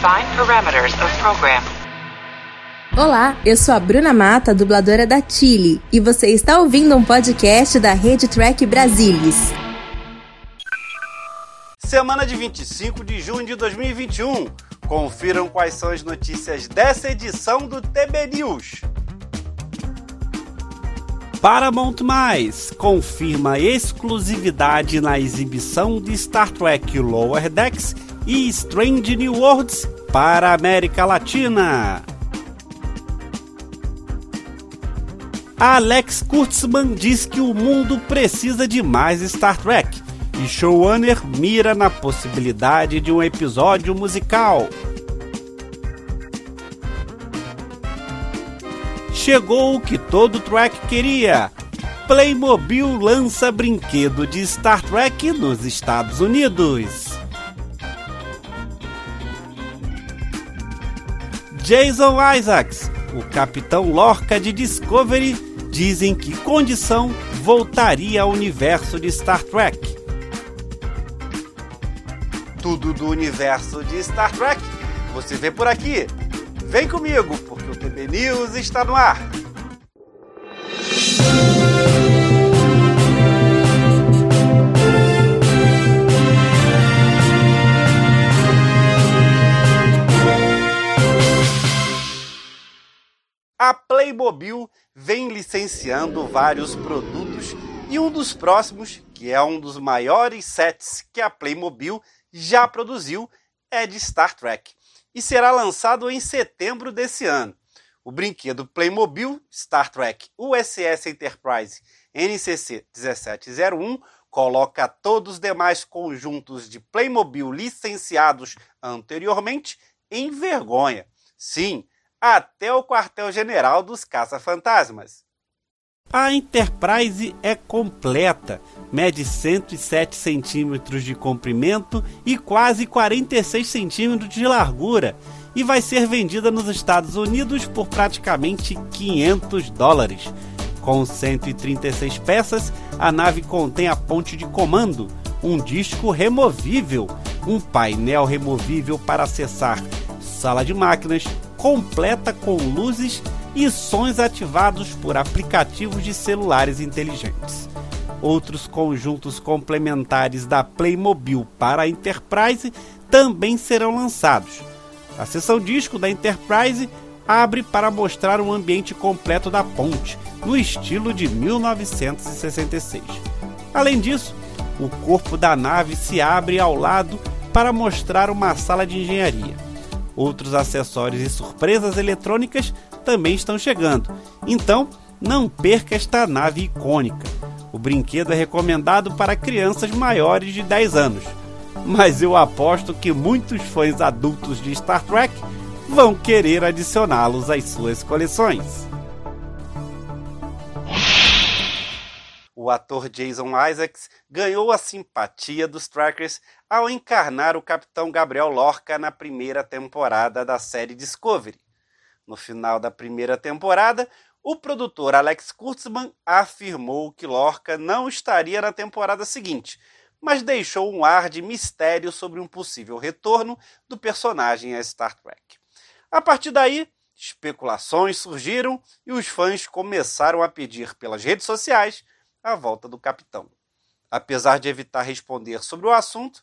Define parameters of program. Olá, eu sou a Bruna Mata, dubladora da Chile, e você está ouvindo um podcast da Rede Track Brasilis. Semana de 25 de junho de 2021. Confiram quais são as notícias dessa edição do TB News. Paramount Mais confirma exclusividade na exibição de Star Trek Lower Decks e Strange New Worlds para a América Latina. Alex Kurtzman diz que o mundo precisa de mais Star Trek e showrunner mira na possibilidade de um episódio musical. Chegou o que todo Trek queria. Playmobil lança brinquedo de Star Trek nos Estados Unidos. Jason Isaacs, o capitão Lorca de Discovery, dizem que condição voltaria ao universo de Star Trek. Tudo do universo de Star Trek você vê por aqui. Vem comigo, porque o TB News está no ar. A Playmobil vem licenciando vários produtos e um dos próximos, que é um dos maiores sets que a Playmobil já produziu, é de Star Trek e será lançado em setembro desse ano. O brinquedo Playmobil Star Trek USS Enterprise NCC 1701 coloca todos os demais conjuntos de Playmobil licenciados anteriormente em vergonha. Sim, até o quartel-general dos caça-fantasmas. A Enterprise é completa, mede 107 centímetros de comprimento e quase 46 centímetros de largura e vai ser vendida nos Estados Unidos por praticamente 500 dólares. Com 136 peças, a nave contém a ponte de comando, um disco removível, um painel removível para acessar sala de máquinas, completa com luzes e sons ativados por aplicativos de celulares inteligentes. Outros conjuntos complementares da Playmobil para a Enterprise também serão lançados. A seção disco da Enterprise abre para mostrar um ambiente completo da ponte, no estilo de 1966. Além disso, o corpo da nave se abre ao lado para mostrar uma sala de engenharia. Outros acessórios e surpresas eletrônicas também estão chegando. Então, não perca esta nave icônica. O brinquedo é recomendado para crianças maiores de 10 anos. Mas eu aposto que muitos fãs adultos de Star Trek vão querer adicioná-los às suas coleções. O ator Jason Isaacs ganhou a simpatia dos trackers ao encarnar o capitão Gabriel Lorca na primeira temporada da série Discovery. No final da primeira temporada, o produtor Alex Kurtzman afirmou que Lorca não estaria na temporada seguinte, mas deixou um ar de mistério sobre um possível retorno do personagem a Star Trek. A partir daí, especulações surgiram e os fãs começaram a pedir pelas redes sociais a volta do capitão. Apesar de evitar responder sobre o assunto,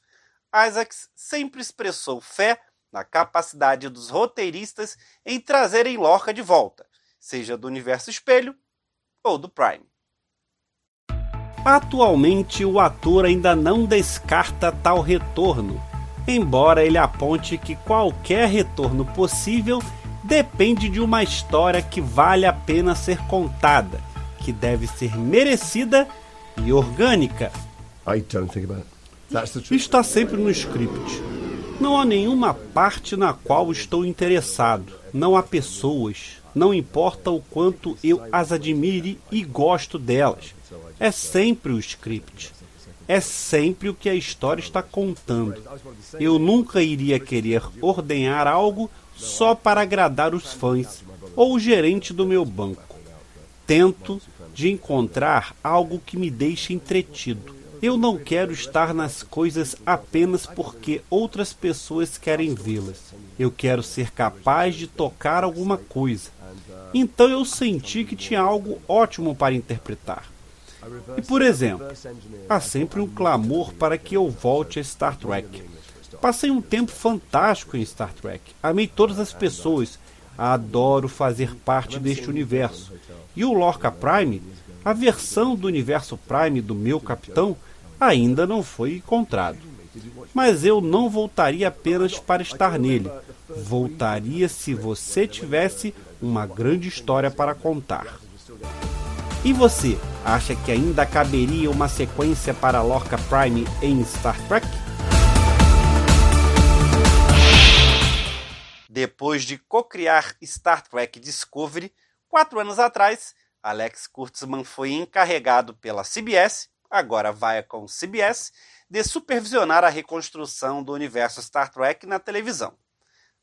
Isaacs sempre expressou fé na capacidade dos roteiristas em trazerem Lorca de volta, seja do universo espelho ou do Prime. Atualmente, o ator ainda não descarta tal retorno, embora ele aponte que qualquer retorno possível depende de uma história que vale a pena ser contada que deve ser merecida e orgânica. Está sempre no script. Não há nenhuma parte na qual estou interessado. Não há pessoas. Não importa o quanto eu as admire e gosto delas. É sempre o script. É sempre o que a história está contando. Eu nunca iria querer ordenhar algo só para agradar os fãs ou o gerente do meu banco. Tento de encontrar algo que me deixe entretido. Eu não quero estar nas coisas apenas porque outras pessoas querem vê-las. Eu quero ser capaz de tocar alguma coisa. Então eu senti que tinha algo ótimo para interpretar. E por exemplo, há sempre um clamor para que eu volte a Star Trek. Passei um tempo fantástico em Star Trek. Amei todas as pessoas. Adoro fazer parte deste universo. E o Lorca Prime, a versão do universo Prime do meu capitão, ainda não foi encontrado. Mas eu não voltaria apenas para estar nele. Voltaria se você tivesse uma grande história para contar. E você, acha que ainda caberia uma sequência para Lorca Prime em Star Trek? Depois de co-criar Star Trek Discovery, quatro anos atrás, Alex Kurtzman foi encarregado pela CBS agora Viacom CBS, de supervisionar a reconstrução do universo Star Trek na televisão.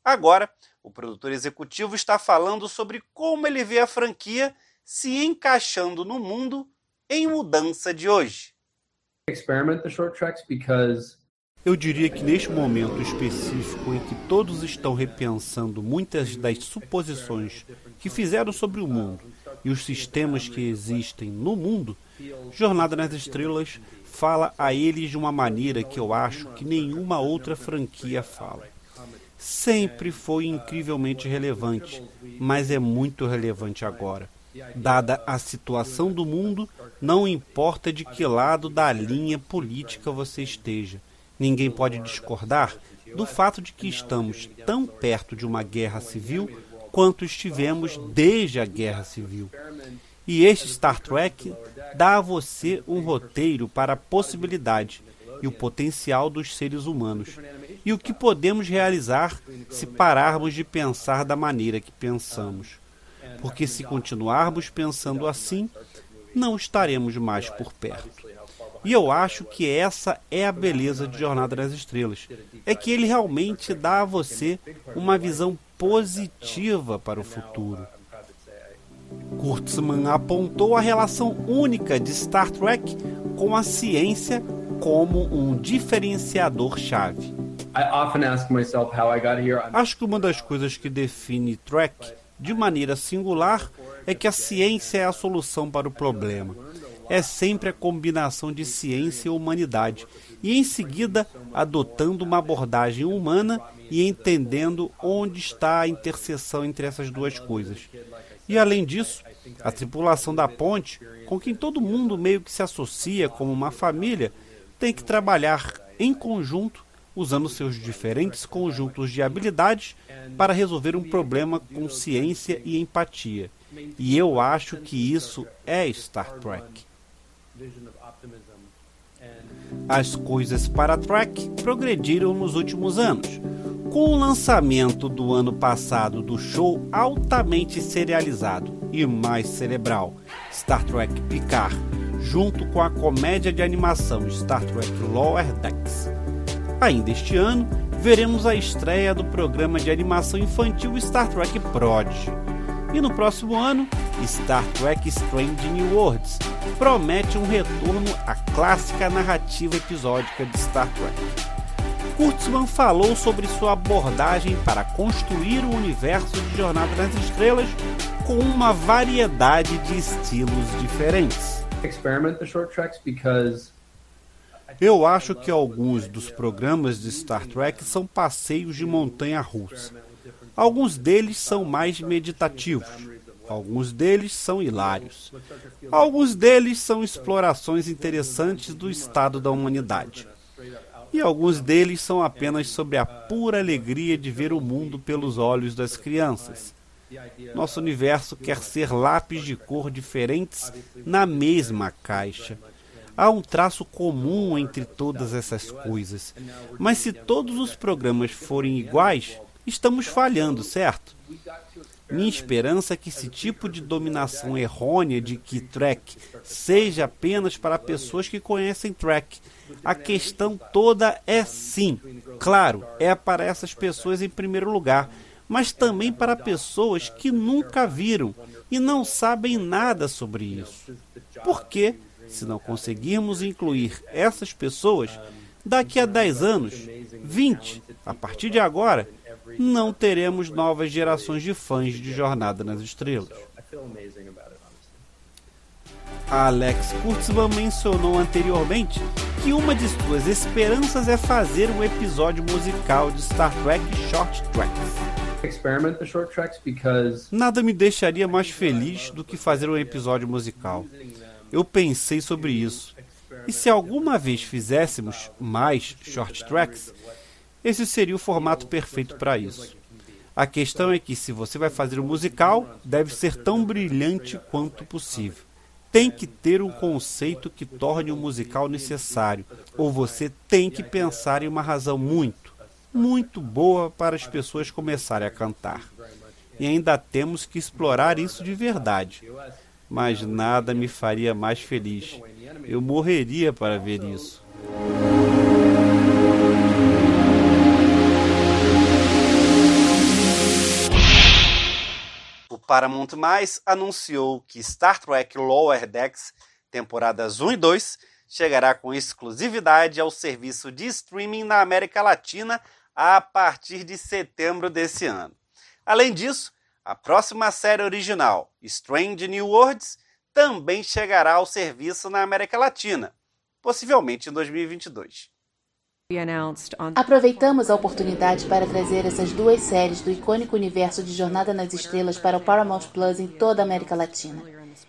Agora, o produtor executivo está falando sobre como ele vê a franquia se encaixando no mundo em mudança de hoje. Eu diria que neste momento específico em que todos estão repensando muitas das suposições que fizeram sobre o mundo e os sistemas que existem no mundo, Jornada nas Estrelas fala a eles de uma maneira que eu acho que nenhuma outra franquia fala. Sempre foi incrivelmente relevante, mas é muito relevante agora. Dada a situação do mundo, não importa de que lado da linha política você esteja. Ninguém pode discordar do fato de que estamos tão perto de uma guerra civil quanto estivemos desde a guerra civil. E este Star Trek dá a você um roteiro para a possibilidade e o potencial dos seres humanos e o que podemos realizar se pararmos de pensar da maneira que pensamos. Porque se continuarmos pensando assim, não estaremos mais por perto. E eu acho que essa é a beleza de Jornada nas Estrelas. É que ele realmente dá a você uma visão positiva para o futuro. Kurtzman apontou a relação única de Star Trek com a ciência como um diferenciador-chave. Acho que uma das coisas que define Trek de maneira singular é que a ciência é a solução para o problema. É sempre a combinação de ciência e humanidade, e em seguida adotando uma abordagem humana e entendendo onde está a interseção entre essas duas coisas. E além disso, a tripulação da ponte, com quem todo mundo meio que se associa como uma família, tem que trabalhar em conjunto, usando seus diferentes conjuntos de habilidades para resolver um problema com ciência e empatia. E eu acho que isso é Star Trek. As coisas para Trek progrediram nos últimos anos com o lançamento do ano passado do show altamente serializado e mais cerebral Star Trek Picard, junto com a comédia de animação Star Trek Lower Decks. Ainda este ano, veremos a estreia do programa de animação infantil Star Trek Prodigy. E no próximo ano, Star Trek Strange New Worlds promete um retorno à clássica narrativa episódica de Star Trek. Kurtzman falou sobre sua abordagem para construir o universo de Jornada nas Estrelas com uma variedade de estilos diferentes. Eu acho que alguns dos programas de Star Trek são passeios de montanha russa. Alguns deles são mais meditativos. Alguns deles são hilários. Alguns deles são explorações interessantes do estado da humanidade e alguns deles são apenas sobre a pura alegria de ver o mundo pelos olhos das crianças. Nosso universo quer ser lápis de cor diferentes na mesma caixa. Há um traço comum entre todas essas coisas. Mas se todos os programas forem iguais, estamos falhando, certo? Minha esperança é que esse tipo de dominação errônea de que Trek seja apenas para pessoas que conhecem Trek a questão toda é sim, claro, é para essas pessoas em primeiro lugar, mas também para pessoas que nunca viram e não sabem nada sobre isso. Porque Se não conseguirmos incluir essas pessoas, daqui a 10 anos, 20, a partir de agora, não teremos novas gerações de fãs de Jornada nas Estrelas. Alex Kurtzman mencionou anteriormente que uma de suas esperanças é fazer um episódio musical de Star Trek Short Tracks. Nada me deixaria mais feliz do que fazer um episódio musical. Eu pensei sobre isso. E se alguma vez fizéssemos mais short tracks, esse seria o formato perfeito para isso. A questão é que se você vai fazer um musical, deve ser tão brilhante quanto possível tem que ter um conceito que torne o musical necessário, ou você tem que pensar em uma razão muito, muito boa para as pessoas começarem a cantar. E ainda temos que explorar isso de verdade. Mas nada me faria mais feliz. Eu morreria para ver isso. Paramount Mais anunciou que Star Trek Lower Decks, temporadas 1 e 2, chegará com exclusividade ao serviço de streaming na América Latina a partir de setembro desse ano. Além disso, a próxima série original, Strange New Worlds, também chegará ao serviço na América Latina, possivelmente em 2022. Aproveitamos a oportunidade para trazer essas duas séries do icônico universo de Jornada nas Estrelas para o Paramount Plus em toda a América Latina.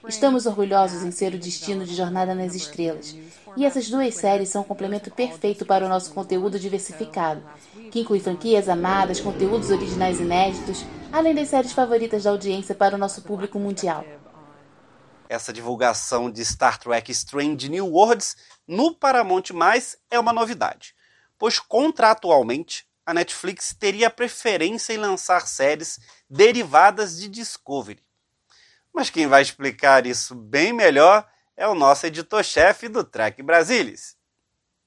Estamos orgulhosos em ser o destino de Jornada nas Estrelas. E essas duas séries são um complemento perfeito para o nosso conteúdo diversificado, que inclui franquias amadas, conteúdos originais inéditos, além das séries favoritas da audiência para o nosso público mundial. Essa divulgação de Star Trek Strange New Worlds no Paramount+, é uma novidade pois contratualmente a Netflix teria preferência em lançar séries derivadas de Discovery. Mas quem vai explicar isso bem melhor é o nosso editor-chefe do Trek Brasilis.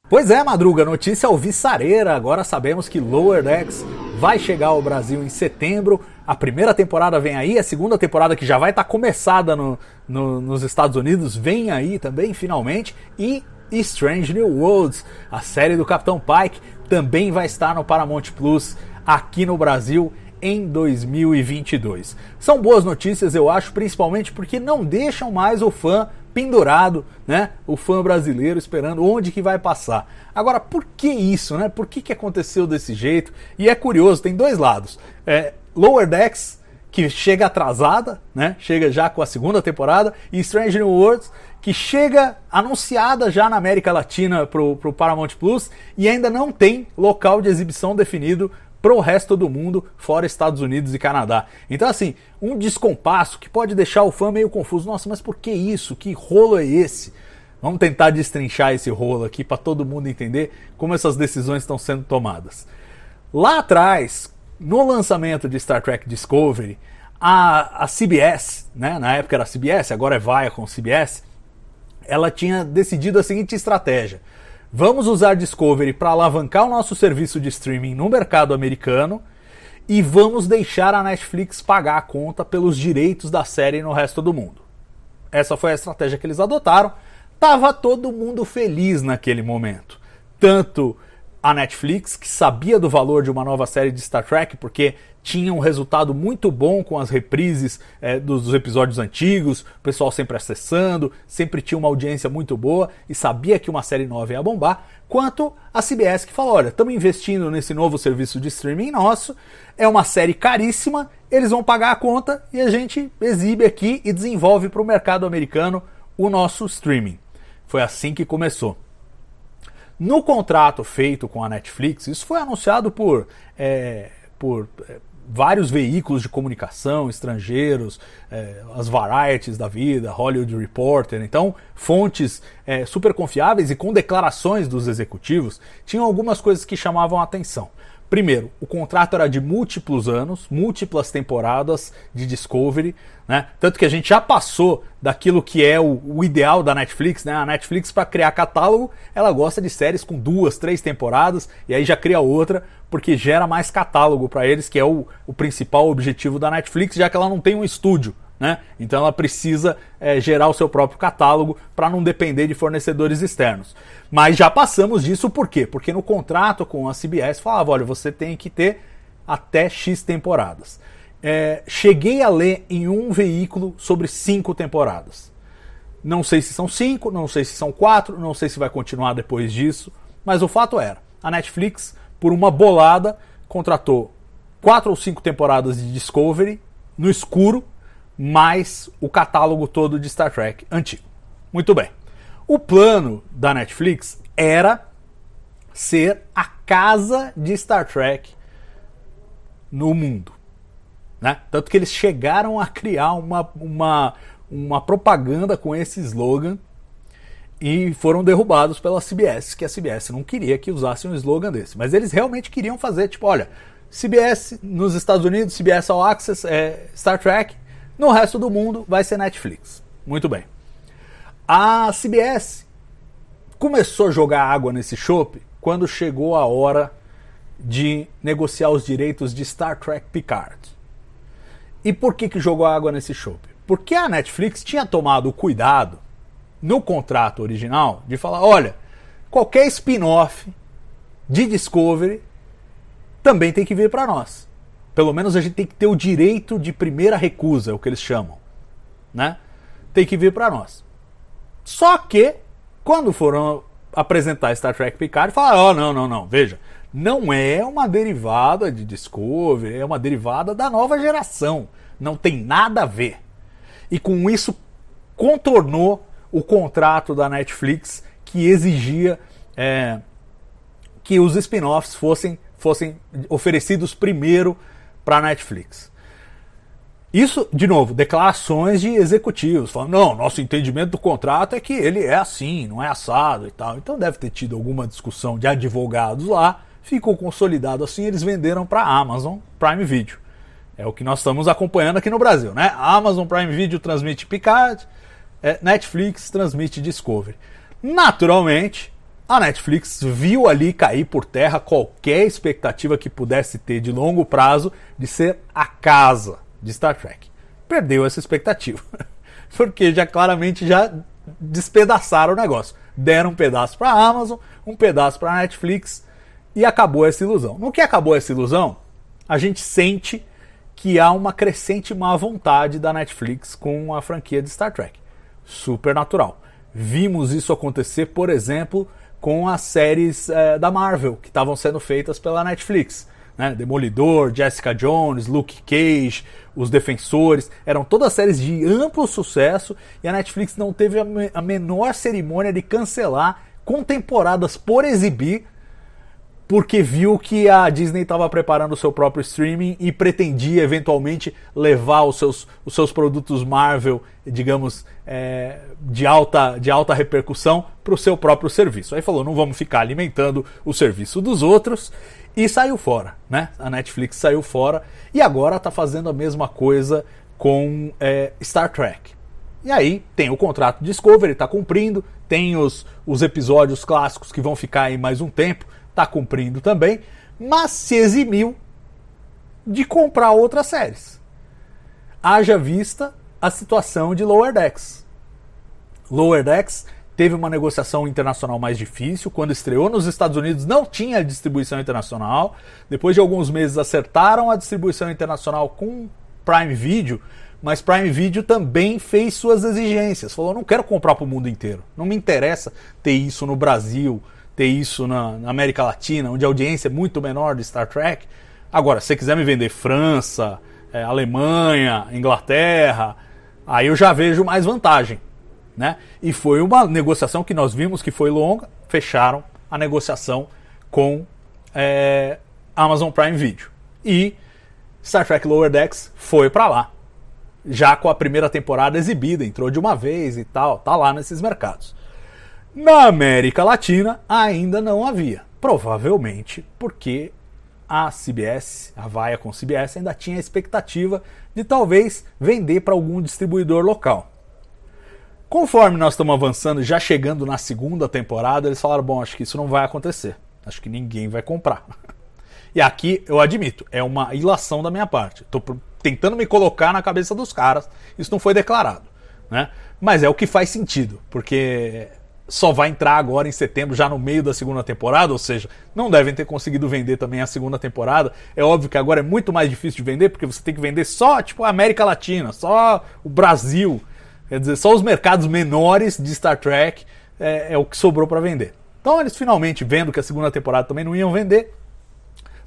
Pois é, Madruga, notícia alvissareira. Agora sabemos que Lower Decks vai chegar ao Brasil em setembro. A primeira temporada vem aí, a segunda temporada que já vai estar tá começada no, no, nos Estados Unidos vem aí também, finalmente. E Strange New Worlds, a série do Capitão Pike, também vai estar no Paramount Plus aqui no Brasil em 2022. São boas notícias, eu acho, principalmente porque não deixam mais o fã pendurado, né? O fã brasileiro esperando onde que vai passar. Agora, por que isso, né? Por que, que aconteceu desse jeito? E é curioso, tem dois lados. É, Lower Decks que chega atrasada, né? Chega já com a segunda temporada, e Strange New Worlds, que chega anunciada já na América Latina pro, pro Paramount Plus e ainda não tem local de exibição definido para o resto do mundo, fora Estados Unidos e Canadá. Então, assim, um descompasso que pode deixar o fã meio confuso. Nossa, mas por que isso? Que rolo é esse? Vamos tentar destrinchar esse rolo aqui para todo mundo entender como essas decisões estão sendo tomadas. Lá atrás, no lançamento de Star Trek Discovery, a, a CBS, né, na época era CBS, agora é Viacom CBS, ela tinha decidido a seguinte estratégia: vamos usar Discovery para alavancar o nosso serviço de streaming no mercado americano e vamos deixar a Netflix pagar a conta pelos direitos da série no resto do mundo. Essa foi a estratégia que eles adotaram. Tava todo mundo feliz naquele momento. Tanto a Netflix, que sabia do valor de uma nova série de Star Trek, porque tinha um resultado muito bom com as reprises é, dos, episódios antigos, o pessoal sempre acessando, sempre tinha uma audiência muito boa e sabia que uma série nova ia bombar, quanto a CBS que falou: olha, estamos investindo nesse novo serviço de streaming nosso, é uma série caríssima, eles vão pagar a conta e a gente exibe aqui e desenvolve para o mercado americano o nosso streaming. Foi assim que começou. No contrato feito com a Netflix, isso foi anunciado por, é, por é, vários veículos de comunicação estrangeiros, é, as varieties da vida, Hollywood Reporter, então fontes é, super confiáveis e com declarações dos executivos, tinham algumas coisas que chamavam a atenção. Primeiro, o contrato era de múltiplos anos, múltiplas temporadas de Discovery, né? Tanto que a gente já passou daquilo que é o, o ideal da Netflix, né? A Netflix, para criar catálogo, ela gosta de séries com duas, três temporadas e aí já cria outra, porque gera mais catálogo para eles, que é o, o principal objetivo da Netflix, já que ela não tem um estúdio Né? Então ela precisa é, gerar o seu próprio catálogo para não depender de fornecedores externos. Mas já passamos disso por quê? Porque no contrato com a CBS falava: olha, você tem que ter até X temporadas. É, cheguei a ler em um veículo sobre cinco temporadas. Não sei se são cinco, não sei se são quatro, não sei se vai continuar depois disso, mas o fato era: a Netflix, por uma bolada, contratou quatro ou cinco temporadas de Discovery no escuro, mais o catálogo todo de Star Trek antigo. Muito bem. O plano da Netflix era ser a casa de Star Trek no mundo. Né? Tanto que eles chegaram a criar uma, uma, uma propaganda com esse slogan e foram derrubados pela CBS, que a CBS não queria que usassem um slogan desse. Mas eles realmente queriam fazer, tipo, olha, CBS nos Estados Unidos, CBS All Access é Star Trek, no resto do mundo vai ser Netflix. Muito bem. A CBS começou a jogar água nesse chope quando chegou a hora de negociar os direitos de Star Trek Picard. E por que, que jogou água nesse chope? Porque a Netflix tinha tomado o cuidado no contrato original de falar: olha, qualquer spin-off de Discovery também tem que vir para nós. Pelo menos a gente tem que ter o direito de primeira recusa, é o que eles chamam, né? Tem que vir para nós. Só que quando foram apresentar Star Trek Picard, falaram: "Oh, não, não, não, veja, não é uma derivada de Discovery, é uma derivada da nova geração. Não tem nada a ver. E com isso contornou o contrato da Netflix que exigia é, que os spin-offs fossem, fossem oferecidos primeiro para a Netflix. Isso, de novo, declarações de executivos, falando, não, nosso entendimento do contrato é que ele é assim, não é assado e tal. Então deve ter tido alguma discussão de advogados lá ficou consolidado assim, eles venderam para a Amazon Prime Video. É o que nós estamos acompanhando aqui no Brasil, né? Amazon Prime Video transmite Picard, é, Netflix transmite Discovery. Naturalmente, a Netflix viu ali cair por terra qualquer expectativa que pudesse ter de longo prazo de ser a casa de Star Trek. Perdeu essa expectativa, porque já claramente já despedaçaram o negócio. Deram um pedaço para a Amazon, um pedaço para a Netflix e acabou essa ilusão. No que acabou essa ilusão, a gente sente que há uma crescente má vontade da Netflix com a franquia de Star Trek. Super natural. Vimos isso acontecer, por exemplo, com as séries é, da Marvel que estavam sendo feitas pela Netflix. Né? Demolidor, Jessica Jones, Luke Cage, Os Defensores, eram todas séries de amplo sucesso e a Netflix não teve a, me a menor cerimônia de cancelar com temporadas por exibir porque viu que a Disney estava preparando o seu próprio streaming e pretendia eventualmente levar os seus, os seus produtos Marvel, digamos, é, de, alta, de alta repercussão para o seu próprio serviço. Aí falou: não vamos ficar alimentando o serviço dos outros e saiu fora, né? A Netflix saiu fora e agora está fazendo a mesma coisa com é, Star Trek. E aí tem o contrato Discovery, está cumprindo, tem os, os episódios clássicos que vão ficar aí mais um tempo está cumprindo também, mas se eximiu de comprar outras séries. Haja vista a situação de Lower Decks. Lower Decks teve uma negociação internacional mais difícil. Quando estreou nos Estados Unidos, não tinha distribuição internacional. Depois de alguns meses, acertaram a distribuição internacional com Prime Video, mas Prime Video também fez suas exigências. Falou: não quero comprar para o mundo inteiro. Não me interessa ter isso no Brasil, ter isso na, na, América Latina, onde a audiência é muito menor de Star Trek. Agora, se você quiser me vender França, é, Alemanha, Inglaterra, aí eu já vejo mais vantagem. Né? E foi uma negociação que nós vimos que foi longa, fecharam a negociação com é, Amazon Prime Video. E Star Trek Lower Decks foi para lá. Já com a primeira temporada exibida, entrou de uma vez e tal, tá lá nesses mercados. Na América Latina ainda não havia, provavelmente porque a CBS, a Vaia com CBS, ainda tinha a expectativa de talvez vender para algum distribuidor local. Conforme nós estamos avançando, já chegando na segunda temporada, eles falaram: bom, acho que isso não vai acontecer, acho que ninguém vai comprar. E aqui eu admito, é uma ilação da minha parte. Estou tentando me colocar na cabeça dos caras. Isso não foi declarado, né? Mas é o que faz sentido, porque só vai entrar agora em setembro, já no meio da segunda temporada, ou seja, não devem ter conseguido vender também a segunda temporada. É óbvio que agora é muito mais difícil de vender, porque você tem que vender só, tipo, a América Latina, só o Brasil. Quer dizer, só os mercados menores de Star Trek é, é o que sobrou para vender. Então eles finalmente, vendo que a segunda temporada também não iam vender,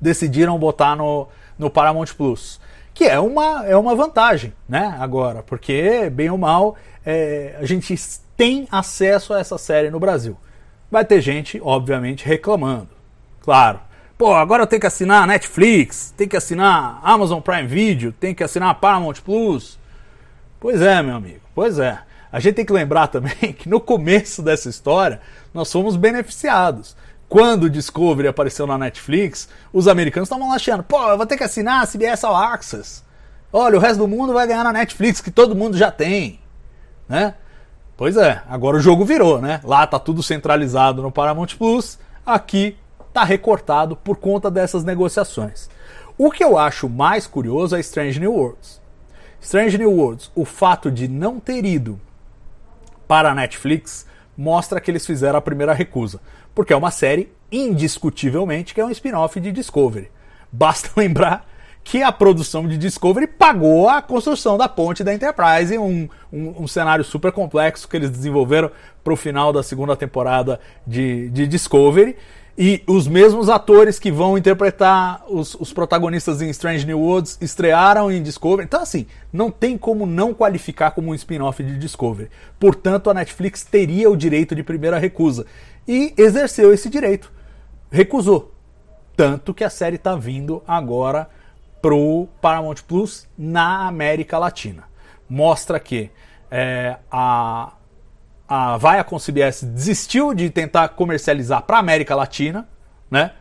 decidiram botar no, no Paramount Plus. Que é uma, é uma vantagem, né? Agora, porque, bem ou mal, é, a gente tem acesso a essa série no Brasil. Vai ter gente, obviamente, reclamando. Claro. Pô, agora eu tenho que assinar Netflix, tem que assinar Amazon Prime Video, tem que assinar Paramount Plus. Pois é, meu amigo, pois é. A gente tem que lembrar também que no começo dessa história nós fomos beneficiados. Quando o Discovery apareceu na Netflix, os americanos estavam lá achando, pô, eu vou ter que assinar a CBS All Access. Olha, o resto do mundo vai ganhar na Netflix, que todo mundo já tem. Né? Pois é, agora o jogo virou, né? Lá tá tudo centralizado no Paramount Plus, aqui tá recortado por conta dessas negociações. O que eu acho mais curioso é Strange New Worlds. Strange New Worlds, o fato de não ter ido para a Netflix mostra que eles fizeram a primeira recusa, porque é uma série indiscutivelmente que é um spin-off de Discovery. Basta lembrar que a produção de Discovery pagou a construção da ponte da Enterprise, um, um, um cenário super complexo que eles desenvolveram para o final da segunda temporada de, de Discovery. E os mesmos atores que vão interpretar os, os, protagonistas em Strange New Worlds estrearam em Discovery. Então, assim, não tem como não qualificar como um spin-off de Discovery. Portanto, a Netflix teria o direito de primeira recusa. E exerceu esse direito. Recusou. Tanto que a série está vindo agora pro Paramount Plus na América Latina. Mostra que é, a, a Viacom CBS desistiu de tentar comercializar para América Latina, né?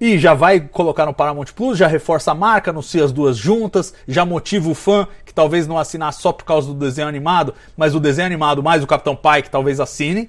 E já vai colocar no Paramount Plus, já reforça a marca, anuncia as duas juntas, já motiva o fã que talvez não assinar só por causa do desenho animado, mas o desenho animado mais o Capitão Pike talvez assine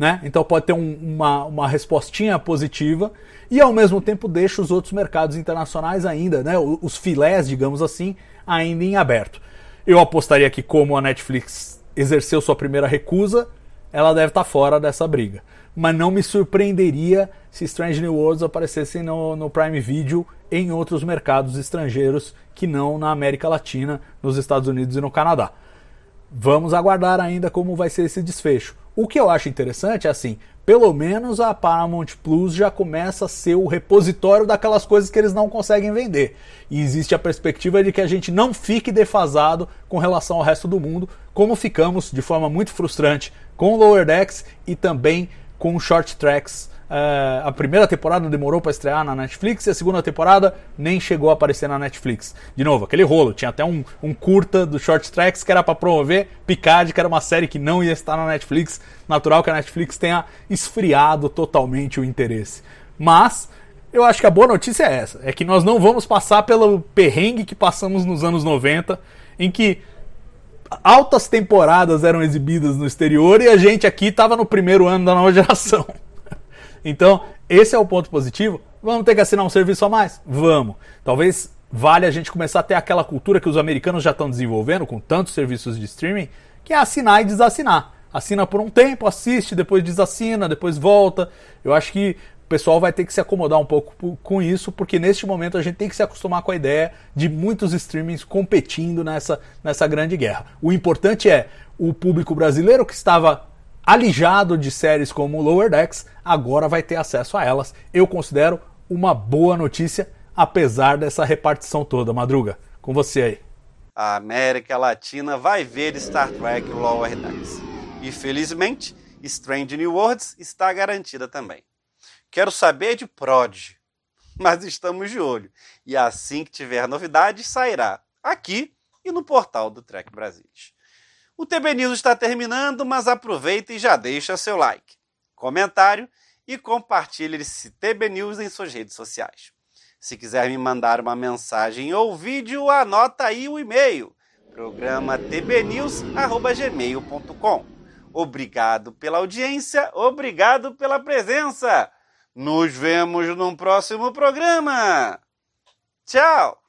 né? Então pode ter um, uma, uma respostinha positiva e ao mesmo tempo deixa os outros mercados internacionais ainda, né? Os filés, digamos assim, ainda em aberto. Eu apostaria que como a Netflix exerceu sua primeira recusa, ela deve estar fora dessa briga. Mas não me surpreenderia se Strange New Worlds aparecessem no, no Prime Video em outros mercados estrangeiros que não na América Latina, nos Estados Unidos e no Canadá. Vamos aguardar ainda como vai ser esse desfecho. O que eu acho interessante é assim, pelo menos a Paramount Plus já começa a ser o repositório daquelas coisas que eles não conseguem vender. E existe a perspectiva de que a gente não fique defasado com relação ao resto do mundo, como ficamos de forma muito frustrante com Lower Decks e também com Short Tracks Uh, a primeira temporada demorou para estrear na Netflix e a segunda temporada nem chegou a aparecer na Netflix. De novo, aquele rolo. Tinha até um, um curta do Short Tracks que era para promover Picard, que era uma série que não ia estar na Netflix. Natural que a Netflix tenha esfriado totalmente o interesse. Mas eu acho que a boa notícia é essa: é que nós não vamos passar pelo perrengue que passamos nos anos 90, em que altas temporadas eram exibidas no exterior e a gente aqui estava no primeiro ano da nova geração. Então, esse é o ponto positivo. Vamos ter que assinar um serviço a mais? Vamos. Talvez vale a gente começar a ter aquela cultura que os americanos já estão desenvolvendo com tantos serviços de streaming, que é assinar e desassinar. Assina por um tempo, assiste, depois desassina, depois volta. Eu acho que o pessoal vai ter que se acomodar um pouco com isso, porque neste momento a gente tem que se acostumar com a ideia de muitos streamings competindo nessa, nessa grande guerra. O importante é o público brasileiro que estava alijado de séries como Lower Decks, agora vai ter acesso a elas. Eu considero uma boa notícia, apesar dessa repartição toda. Madruga, com você aí. A América Latina vai ver Star Trek Lower Decks. E felizmente, Strange New Worlds está garantida também. Quero saber de Prod, mas estamos de olho. E assim que tiver novidades, sairá aqui e no portal do Trek Brasilis. O TB News está terminando, mas aproveita e já deixa seu like, comentário e compartilhe esse TB News em suas redes sociais. Se quiser me mandar uma mensagem ou vídeo, anota aí o e-mail programa tbnews@gmail.com. Obrigado pela audiência, obrigado pela presença. Nos vemos no próximo programa. Tchau.